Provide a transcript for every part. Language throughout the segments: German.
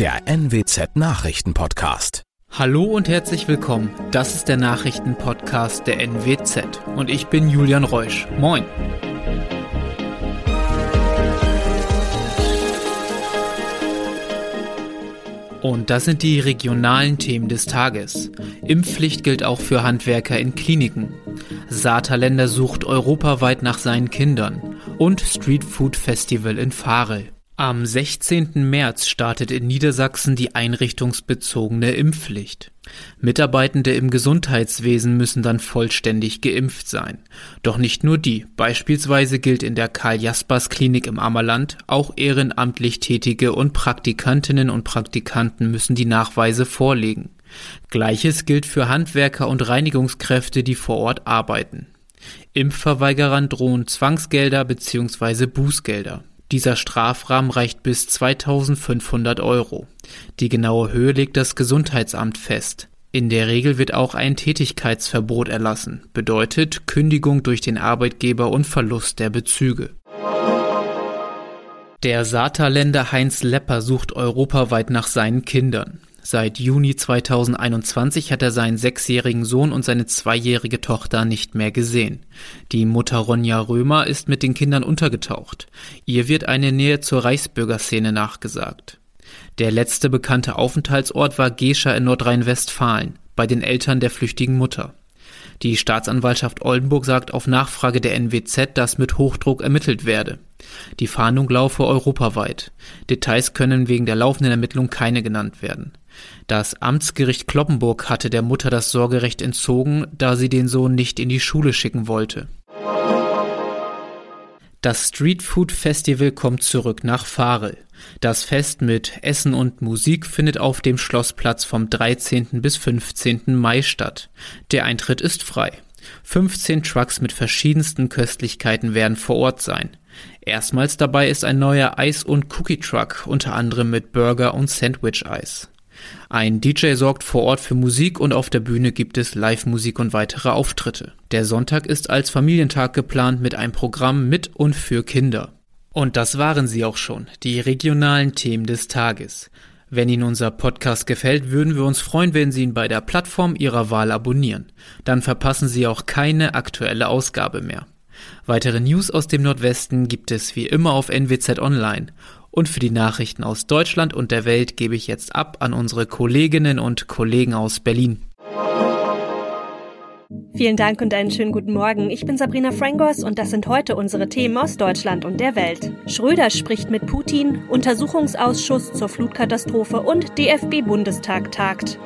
der NWZ Nachrichtenpodcast. Hallo und herzlich willkommen. Das ist der Nachrichtenpodcast der NWZ und ich bin Julian Reusch. Moin. Und das sind die regionalen Themen des Tages. Impfpflicht gilt auch für Handwerker in Kliniken. Saterländer sucht europaweit nach seinen Kindern. Und Street Food Festival in Farel. Am 16. März startet in Niedersachsen die einrichtungsbezogene Impfpflicht. Mitarbeitende im Gesundheitswesen müssen dann vollständig geimpft sein. Doch nicht nur die. Beispielsweise gilt in der Karl-Jaspers-Klinik im Ammerland, auch ehrenamtlich Tätige und Praktikantinnen und Praktikanten müssen die Nachweise vorlegen. Gleiches gilt für Handwerker und Reinigungskräfte, die vor Ort arbeiten. Impfverweigerern drohen Zwangsgelder bzw. Bußgelder. Dieser Strafrahmen reicht bis 2500 Euro. Die genaue Höhe legt das Gesundheitsamt fest. In der Regel wird auch ein Tätigkeitsverbot erlassen, bedeutet Kündigung durch den Arbeitgeber und Verlust der Bezüge. Der Saterländer Heinz Lepper sucht europaweit nach seinen Kindern. Seit Juni 2021 hat er seinen sechsjährigen Sohn und seine zweijährige Tochter nicht mehr gesehen. Die Mutter Ronja Römer ist mit den Kindern untergetaucht. Ihr wird eine Nähe zur Reichsbürgerszene nachgesagt. Der letzte bekannte Aufenthaltsort war Gescher in Nordrhein-Westfalen, bei den Eltern der flüchtigen Mutter. Die Staatsanwaltschaft Oldenburg sagt auf Nachfrage der NWZ, dass mit Hochdruck ermittelt werde. Die Fahndung laufe europaweit. Details können wegen der laufenden Ermittlung keine genannt werden. Das Amtsgericht Kloppenburg hatte der Mutter das Sorgerecht entzogen, da sie den Sohn nicht in die Schule schicken wollte. Das Street Food Festival kommt zurück nach Farel. Das Fest mit Essen und Musik findet auf dem Schlossplatz vom 13. bis 15. Mai statt. Der Eintritt ist frei. 15 Trucks mit verschiedensten Köstlichkeiten werden vor Ort sein. Erstmals dabei ist ein neuer Eis- und Cookie-Truck, unter anderem mit Burger- und Sandwich-Eis. Ein DJ sorgt vor Ort für Musik und auf der Bühne gibt es Live-Musik und weitere Auftritte. Der Sonntag ist als Familientag geplant mit einem Programm mit und für Kinder. Und das waren sie auch schon, die regionalen Themen des Tages. Wenn Ihnen unser Podcast gefällt, würden wir uns freuen, wenn Sie ihn bei der Plattform Ihrer Wahl abonnieren. Dann verpassen Sie auch keine aktuelle Ausgabe mehr. Weitere News aus dem Nordwesten gibt es wie immer auf NWZ Online und für die Nachrichten aus Deutschland und der Welt gebe ich jetzt ab an unsere Kolleginnen und Kollegen aus Berlin. Vielen Dank und einen schönen guten Morgen. Ich bin Sabrina Frangos und das sind heute unsere Themen aus Deutschland und der Welt. Schröder spricht mit Putin, Untersuchungsausschuss zur Flutkatastrophe und DFB-Bundestag tagt.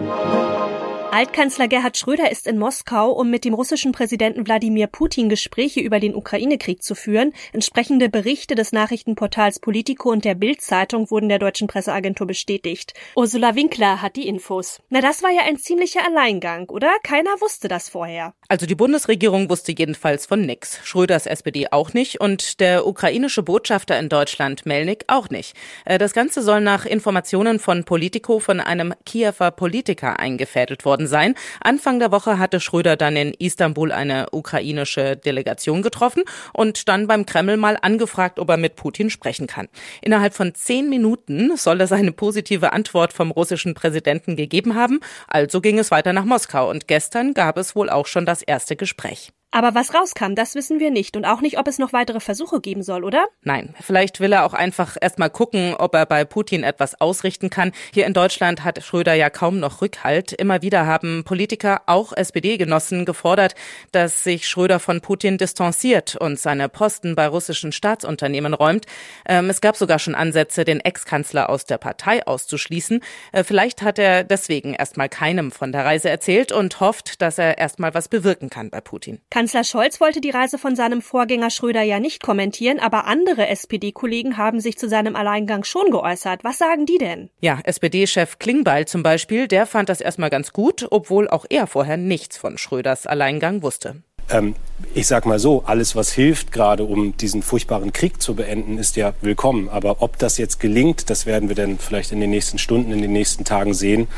Altkanzler Gerhard Schröder ist in Moskau, um mit dem russischen Präsidenten Wladimir Putin Gespräche über den Ukraine-Krieg zu führen. Entsprechende Berichte des Nachrichtenportals Politico und der Bild-Zeitung wurden der deutschen Presseagentur bestätigt. Ursula Winkler hat die Infos. Na, das war ja ein ziemlicher Alleingang, oder? Keiner wusste das vorher. Also die Bundesregierung wusste jedenfalls von nix. Schröders SPD auch nicht und der ukrainische Botschafter in Deutschland, Melnik, auch nicht. Äh, das Ganze soll nach Informationen von Politico von einem Kiewer Politiker eingefädelt worden worden sein. Anfang der Woche hatte Schröder dann in Istanbul eine ukrainische Delegation getroffen und dann beim Kreml mal angefragt, ob er mit Putin sprechen kann. Innerhalb von zehn Minuten soll er seine positive Antwort vom russischen Präsidenten gegeben haben. Also ging es weiter nach Moskau und gestern gab es wohl auch schon das erste Gespräch. Aber was rauskam, das wissen wir nicht und auch nicht, ob es noch weitere Versuche geben soll, oder? Nein, vielleicht will er auch einfach erstmal gucken, ob er bei Putin etwas ausrichten kann. Hier in Deutschland hat Schröder ja kaum noch Rückhalt. Immer wieder haben Politiker, auch SPD-Genossen, gefordert, dass sich Schröder von Putin distanziert und seine Posten bei russischen Staatsunternehmen räumt. Ähm, es gab sogar schon Ansätze, den Ex-Kanzler aus der Partei auszuschließen. Äh, vielleicht hat er deswegen erstmal keinem von der Reise erzählt und hofft, dass er erstmal was bewirken kann bei Putin. Kann Kanzler Scholz wollte die Reise von seinem Vorgänger Schröder ja nicht kommentieren, aber andere SPD-Kollegen haben sich zu seinem Alleingang schon geäußert. Was sagen die denn? Ja, SPD-Chef Klingbeil zum Beispiel, der fand das erstmal ganz gut, obwohl auch er vorher nichts von Schröders Alleingang wusste. Ähm, ich sag mal so, alles, was hilft, gerade um diesen furchtbaren Krieg zu beenden, ist ja willkommen. Aber ob das jetzt gelingt, das werden wir dann vielleicht in den nächsten Stunden, in den nächsten Tagen sehen.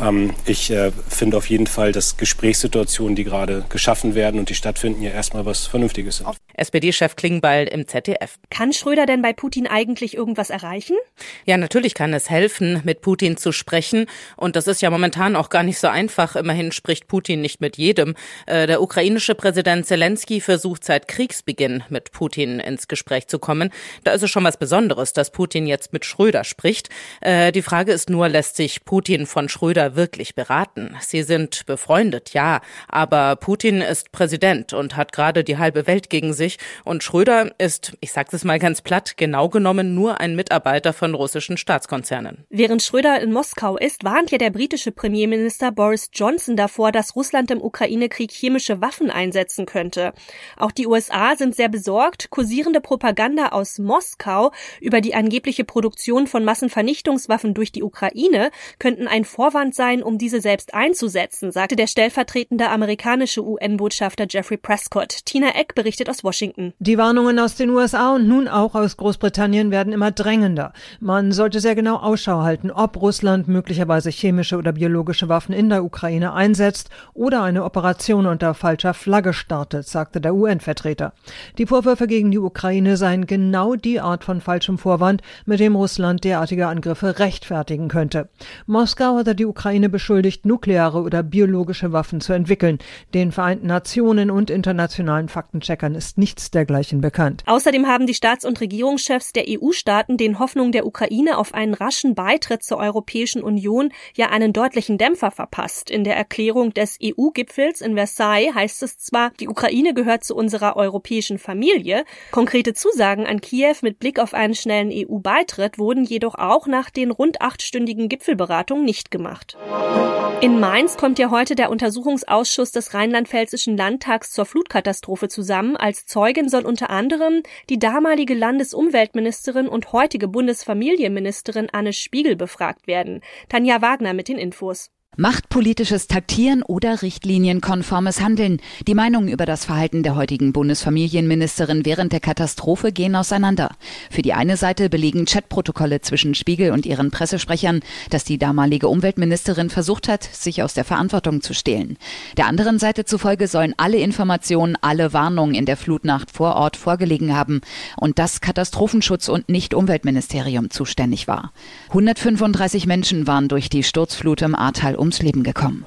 Ähm, ich äh, finde auf jeden Fall, dass Gesprächssituationen, die gerade geschaffen werden und die stattfinden, ja erstmal was Vernünftiges sind. SPD-Chef Klingbeil im ZDF. Kann Schröder denn bei Putin eigentlich irgendwas erreichen? Ja, natürlich kann es helfen, mit Putin zu sprechen. Und das ist ja momentan auch gar nicht so einfach. Immerhin spricht Putin nicht mit jedem. Äh, der ukrainische Präsident Zelensky versucht seit Kriegsbeginn mit Putin ins Gespräch zu kommen. Da ist es schon was Besonderes, dass Putin jetzt mit Schröder spricht. Äh, die Frage ist nur, lässt sich Putin von Schröder wirklich beraten? Sie sind befreundet, ja. Aber Putin ist Präsident und hat gerade die halbe Welt gegen sich. Und Schröder ist, ich sage es mal ganz platt, genau genommen nur ein Mitarbeiter von russischen Staatskonzernen. Während Schröder in Moskau ist, warnt ja der britische Premierminister Boris Johnson davor, dass Russland im Ukraine-Krieg chemische Waffen einsetzen könnte. Auch die USA sind sehr besorgt. Kursierende Propaganda aus Moskau über die angebliche Produktion von Massenvernichtungswaffen durch die Ukraine könnten ein Vorwand sein, um diese selbst einzusetzen, sagte der stellvertretende amerikanische UN-Botschafter Jeffrey Prescott. Tina Eck berichtet aus. Washington. Die Warnungen aus den USA und nun auch aus Großbritannien werden immer drängender. Man sollte sehr genau Ausschau halten, ob Russland möglicherweise chemische oder biologische Waffen in der Ukraine einsetzt oder eine Operation unter falscher Flagge startet, sagte der UN-Vertreter. Die Vorwürfe gegen die Ukraine seien genau die Art von falschem Vorwand, mit dem Russland derartige Angriffe rechtfertigen könnte. Moskau hatte die Ukraine beschuldigt, nukleare oder biologische Waffen zu entwickeln. Den Vereinten Nationen und internationalen Faktencheckern ist nichts dergleichen bekannt. Außerdem haben die Staats- und Regierungschefs der EU-Staaten den Hoffnungen der Ukraine auf einen raschen Beitritt zur Europäischen Union ja einen deutlichen Dämpfer verpasst. In der Erklärung des EU-Gipfels in Versailles heißt es zwar, die Ukraine gehört zu unserer europäischen Familie. Konkrete Zusagen an Kiew mit Blick auf einen schnellen EU-Beitritt wurden jedoch auch nach den rund achtstündigen Gipfelberatungen nicht gemacht. In Mainz kommt ja heute der Untersuchungsausschuss des Rheinland-Pfälzischen Landtags zur Flutkatastrophe zusammen. Als Zeugin soll unter anderem die damalige Landesumweltministerin und heutige Bundesfamilienministerin Anne Spiegel befragt werden. Tanja Wagner mit den Infos. Machtpolitisches Taktieren oder richtlinienkonformes Handeln. Die Meinungen über das Verhalten der heutigen Bundesfamilienministerin während der Katastrophe gehen auseinander. Für die eine Seite belegen Chatprotokolle zwischen Spiegel und ihren Pressesprechern, dass die damalige Umweltministerin versucht hat, sich aus der Verantwortung zu stehlen. Der anderen Seite zufolge sollen alle Informationen, alle Warnungen in der Flutnacht vor Ort vorgelegen haben und das Katastrophenschutz und nicht Umweltministerium zuständig war. 135 Menschen waren durch die Sturzflut im Ahrtal ums Leben gekommen.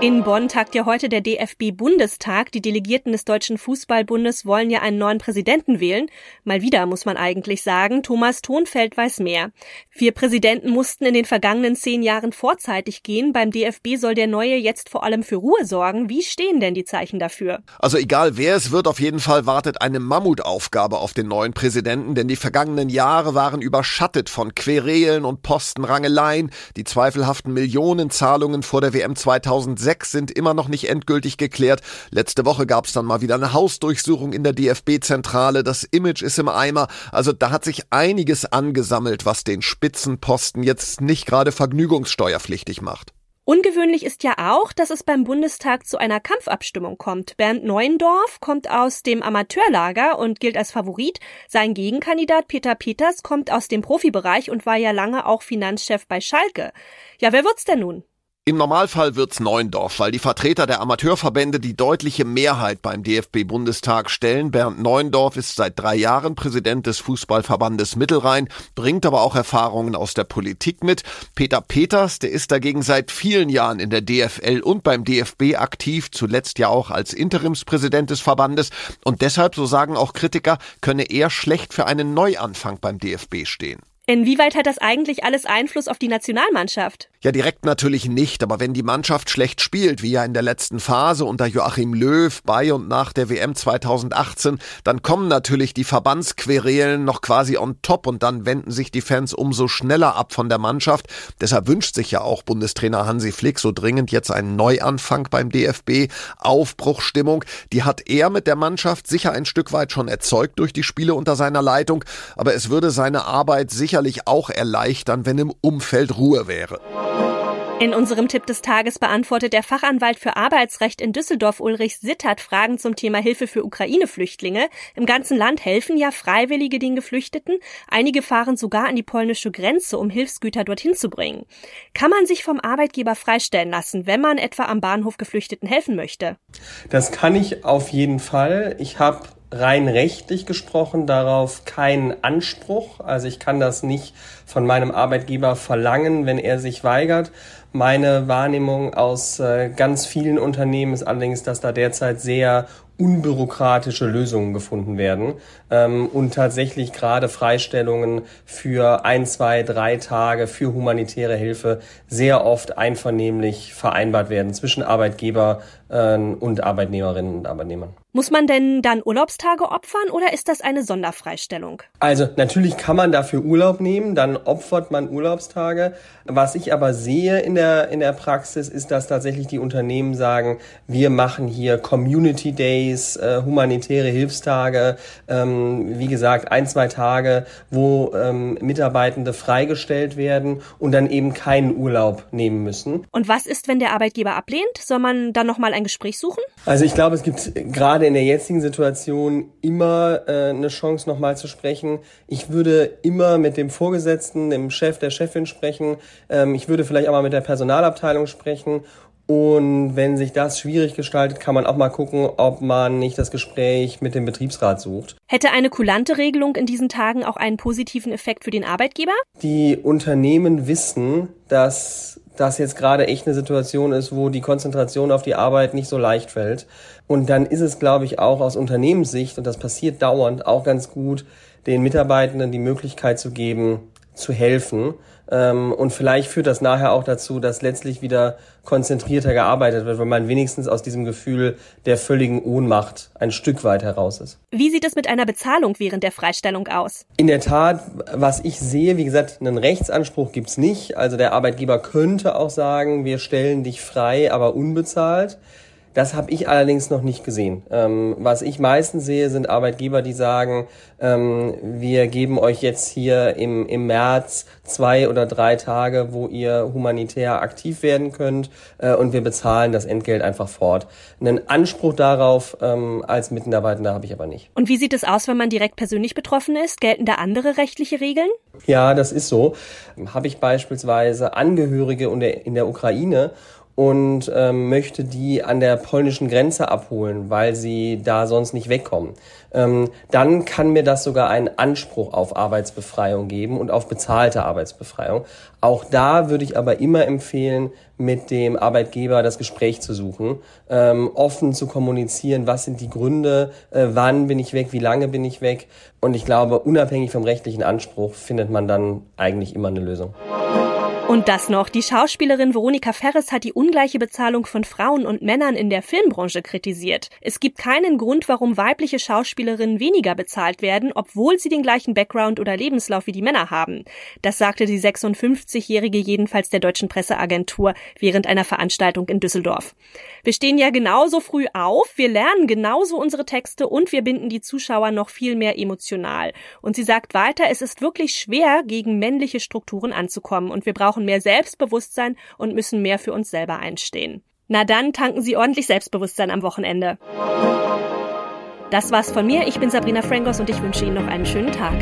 In Bonn tagt ja heute der DFB-Bundestag. Die Delegierten des Deutschen Fußballbundes wollen ja einen neuen Präsidenten wählen. Mal wieder, muss man eigentlich sagen. Thomas Thonfeld weiß mehr. Vier Präsidenten mussten in den vergangenen zehn Jahren vorzeitig gehen. Beim DFB soll der neue jetzt vor allem für Ruhe sorgen. Wie stehen denn die Zeichen dafür? Also egal wer es wird, auf jeden Fall wartet eine Mammutaufgabe auf den neuen Präsidenten, denn die vergangenen Jahre waren überschattet von Querelen und Postenrangeleien, die zweifelhaften Millionenzahlungen vor der WM 2006 sechs sind immer noch nicht endgültig geklärt. Letzte Woche gab es dann mal wieder eine Hausdurchsuchung in der DFB-Zentrale. Das Image ist im Eimer. Also da hat sich einiges angesammelt, was den Spitzenposten jetzt nicht gerade vergnügungssteuerpflichtig macht. Ungewöhnlich ist ja auch, dass es beim Bundestag zu einer Kampfabstimmung kommt. Bernd Neuendorf kommt aus dem Amateurlager und gilt als Favorit. Sein Gegenkandidat Peter Peters kommt aus dem Profibereich und war ja lange auch Finanzchef bei Schalke. Ja, wer wird's denn nun? Im Normalfall wird's Neuendorf, weil die Vertreter der Amateurverbände die deutliche Mehrheit beim DFB-Bundestag stellen. Bernd Neuendorf ist seit drei Jahren Präsident des Fußballverbandes Mittelrhein, bringt aber auch Erfahrungen aus der Politik mit. Peter Peters, der ist dagegen seit vielen Jahren in der DFL und beim DFB aktiv, zuletzt ja auch als Interimspräsident des Verbandes. Und deshalb, so sagen auch Kritiker, könne er schlecht für einen Neuanfang beim DFB stehen. Inwieweit hat das eigentlich alles Einfluss auf die Nationalmannschaft? Ja, direkt natürlich nicht, aber wenn die Mannschaft schlecht spielt, wie ja in der letzten Phase unter Joachim Löw bei und nach der WM 2018, dann kommen natürlich die Verbandsquerelen noch quasi on top und dann wenden sich die Fans umso schneller ab von der Mannschaft. Deshalb wünscht sich ja auch Bundestrainer Hansi Flick so dringend jetzt einen Neuanfang beim DFB, Aufbruchstimmung. Die hat er mit der Mannschaft sicher ein Stück weit schon erzeugt durch die Spiele unter seiner Leitung, aber es würde seine Arbeit sicherlich auch erleichtern, wenn im Umfeld Ruhe wäre. In unserem Tipp des Tages beantwortet der Fachanwalt für Arbeitsrecht in Düsseldorf Ulrich Sittert Fragen zum Thema Hilfe für Ukraine-Flüchtlinge. Im ganzen Land helfen ja Freiwillige den Geflüchteten. Einige fahren sogar an die polnische Grenze, um Hilfsgüter dorthin zu bringen. Kann man sich vom Arbeitgeber freistellen lassen, wenn man etwa am Bahnhof Geflüchteten helfen möchte? Das kann ich auf jeden Fall. Ich habe rein rechtlich gesprochen darauf keinen Anspruch. Also ich kann das nicht von meinem Arbeitgeber verlangen, wenn er sich weigert. Meine Wahrnehmung aus äh, ganz vielen Unternehmen ist allerdings, dass da derzeit sehr unbürokratische Lösungen gefunden werden ähm, und tatsächlich gerade Freistellungen für ein, zwei, drei Tage für humanitäre Hilfe sehr oft einvernehmlich vereinbart werden zwischen Arbeitgeber äh, und Arbeitnehmerinnen und Arbeitnehmern. Muss man denn dann Urlaubstage opfern oder ist das eine Sonderfreistellung? Also natürlich kann man dafür Urlaub nehmen, dann opfert man Urlaubstage. Was ich aber sehe in der, in der Praxis ist, dass tatsächlich die Unternehmen sagen, wir machen hier Community Days, äh, humanitäre Hilfstage, ähm, wie gesagt, ein, zwei Tage, wo ähm, Mitarbeitende freigestellt werden und dann eben keinen Urlaub nehmen müssen. Und was ist, wenn der Arbeitgeber ablehnt? Soll man dann nochmal ein Gespräch suchen? Also ich glaube, es gibt gerade gerade in der jetzigen Situation immer äh, eine Chance, nochmal zu sprechen. Ich würde immer mit dem Vorgesetzten, dem Chef, der Chefin sprechen. Ähm, ich würde vielleicht auch mal mit der Personalabteilung sprechen. Und wenn sich das schwierig gestaltet, kann man auch mal gucken, ob man nicht das Gespräch mit dem Betriebsrat sucht. Hätte eine kulante Regelung in diesen Tagen auch einen positiven Effekt für den Arbeitgeber? Die Unternehmen wissen, dass das jetzt gerade echt eine Situation ist, wo die Konzentration auf die Arbeit nicht so leicht fällt. Und dann ist es, glaube ich, auch aus Unternehmenssicht, und das passiert dauernd, auch ganz gut, den Mitarbeitenden die Möglichkeit zu geben, zu helfen. Ähm, und vielleicht führt das nachher auch dazu, dass letztlich wieder konzentrierter gearbeitet wird, weil man wenigstens aus diesem Gefühl der völligen Ohnmacht ein Stück weit heraus ist. Wie sieht es mit einer Bezahlung während der Freistellung aus? In der Tat, was ich sehe, wie gesagt, einen Rechtsanspruch gibt's nicht. Also der Arbeitgeber könnte auch sagen, wir stellen dich frei, aber unbezahlt. Das habe ich allerdings noch nicht gesehen. Ähm, was ich meistens sehe, sind Arbeitgeber, die sagen, ähm, wir geben euch jetzt hier im, im März zwei oder drei Tage, wo ihr humanitär aktiv werden könnt äh, und wir bezahlen das Entgelt einfach fort. Einen Anspruch darauf ähm, als Mitarbeitender habe ich aber nicht. Und wie sieht es aus, wenn man direkt persönlich betroffen ist? Gelten da andere rechtliche Regeln? Ja, das ist so. Habe ich beispielsweise Angehörige in der Ukraine und ähm, möchte die an der polnischen Grenze abholen, weil sie da sonst nicht wegkommen. Ähm, dann kann mir das sogar einen Anspruch auf Arbeitsbefreiung geben und auf bezahlte Arbeitsbefreiung. Auch da würde ich aber immer empfehlen, mit dem Arbeitgeber das Gespräch zu suchen, ähm, offen zu kommunizieren, was sind die Gründe, äh, wann bin ich weg, wie lange bin ich weg. Und ich glaube, unabhängig vom rechtlichen Anspruch findet man dann eigentlich immer eine Lösung. Und das noch. Die Schauspielerin Veronika Ferres hat die ungleiche Bezahlung von Frauen und Männern in der Filmbranche kritisiert. Es gibt keinen Grund, warum weibliche Schauspielerinnen weniger bezahlt werden, obwohl sie den gleichen Background oder Lebenslauf wie die Männer haben. Das sagte die 56-Jährige jedenfalls der deutschen Presseagentur während einer Veranstaltung in Düsseldorf. Wir stehen ja genauso früh auf, wir lernen genauso unsere Texte und wir binden die Zuschauer noch viel mehr emotional. Und sie sagt weiter, es ist wirklich schwer, gegen männliche Strukturen anzukommen und wir brauchen brauchen mehr Selbstbewusstsein und müssen mehr für uns selber einstehen. Na dann tanken Sie ordentlich Selbstbewusstsein am Wochenende. Das war's von mir. Ich bin Sabrina Frangos und ich wünsche Ihnen noch einen schönen Tag.